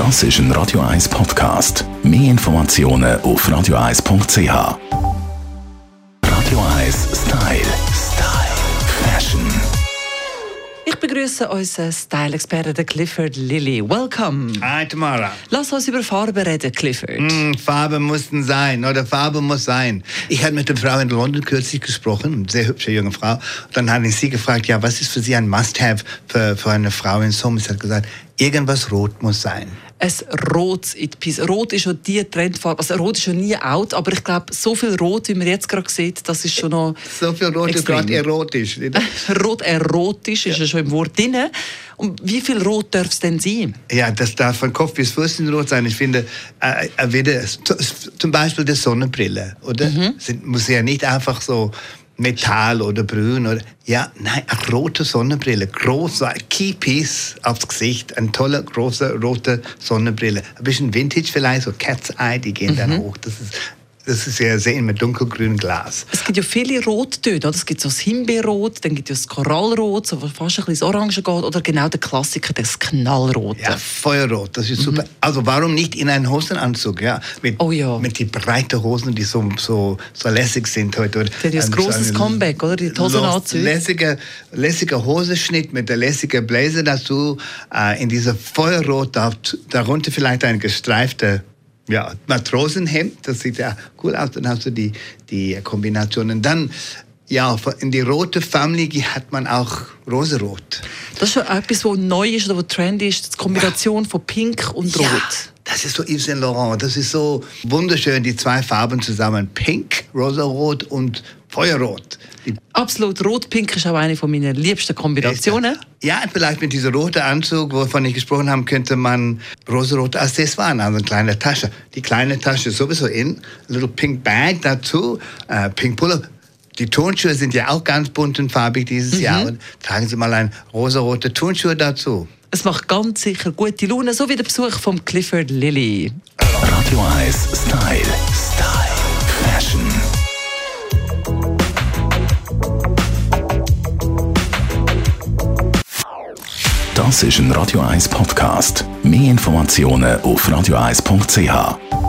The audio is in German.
Das ist ein Radio 1 Podcast. Mehr Informationen auf radio1.ch. Radio 1 Style. Style. Fashion. Ich begrüße unseren Style-Experten Clifford Lilly. Welcome. Hi Tamara. Lass uns über Farben reden, Clifford. Hm, Farbe mussten sein oder Farbe muss sein. Ich hatte mit einer Frau in London kürzlich gesprochen, eine sehr hübsche junge Frau. Und dann habe ich sie gefragt, ja, was ist für sie ein Must-have für, für eine Frau in Sommer? Sie hat gesagt, irgendwas rot muss sein. Ein Rot in die Pisse. Rot ist schon die Trendfarbe. Also Rot ist schon nie out, aber ich glaube, so viel Rot, wie man jetzt gerade sieht, das ist schon noch So viel rot ist extrem. gerade erotisch. Rot erotisch ist ja schon im Wort drin. Und wie viel Rot darf es denn sein? Ja, das darf von Kopf bis Fuß rot sein. Ich finde, äh, äh, wieder, zum Beispiel die Sonnenbrille, oder? Sind, muss ja nicht einfach so Metall oder Brün oder ja, nein, eine rote Sonnenbrille, große Keypiece aufs Gesicht, eine tolle große rote Sonnenbrille, ein bisschen Vintage vielleicht, so Cat's Eye, die gehen dann hoch. Das ist das ist ja sehen mit dunkelgrünem Glas. Es gibt ja viele Rottöne. Oder? Es gibt so das Himbeerrot, dann gibt es das Korallrot, so fast ein bisschen Orange geht, oder genau der Klassiker, das Knallrote. Ja, Feuerrot, das ist super. Also warum nicht in einen Hosenanzug, ja? Mit, Oh ja. mit die breiten Hosen, die so, so, so lässig sind heute. Oder? Das ist ein Ähm, grosses so Comeback, oder? Die Hosenanzüge. Lässiger, lässiger Hosenschnitt mit der lässigen Blazer dazu, äh, in dieser Feuerrot, da- darunter vielleicht ein gestreifter ja, Matrosenhemd, das sieht ja cool aus, dann hast du die, die Kombination. Und dann, ja, in die rote Family hat man auch roserot. Das ist schon etwas, was neu ist oder was trendy ist, die Kombination von Pink und Rot. Ja, das ist so Yves Saint Laurent. Das ist so wunderschön, die zwei Farben zusammen. Pink, rosarot und Feuerrot. Die Absolut, Rot-Pink ist auch eine von meiner liebsten Kombinationen. Ja, vielleicht mit diesem roten Anzug, wovon ich gesprochen habe, könnte man rosarote Accessoires, also eine kleine Tasche. Die kleine Tasche ist sowieso in, a little pink bag dazu, äh, pink Puller. Die Turnschuhe sind ja auch ganz bunt und farbig dieses Mhm. Jahr. Und tragen Sie mal ein rosarote Turnschuhe dazu. Es macht ganz sicher gute Laune, so wie der Besuch von Clifford Lilly. Radio 1 Style. Style. Fashion. Das ist ein Radio 1 Podcast. Mehr Informationen auf radio1.ch.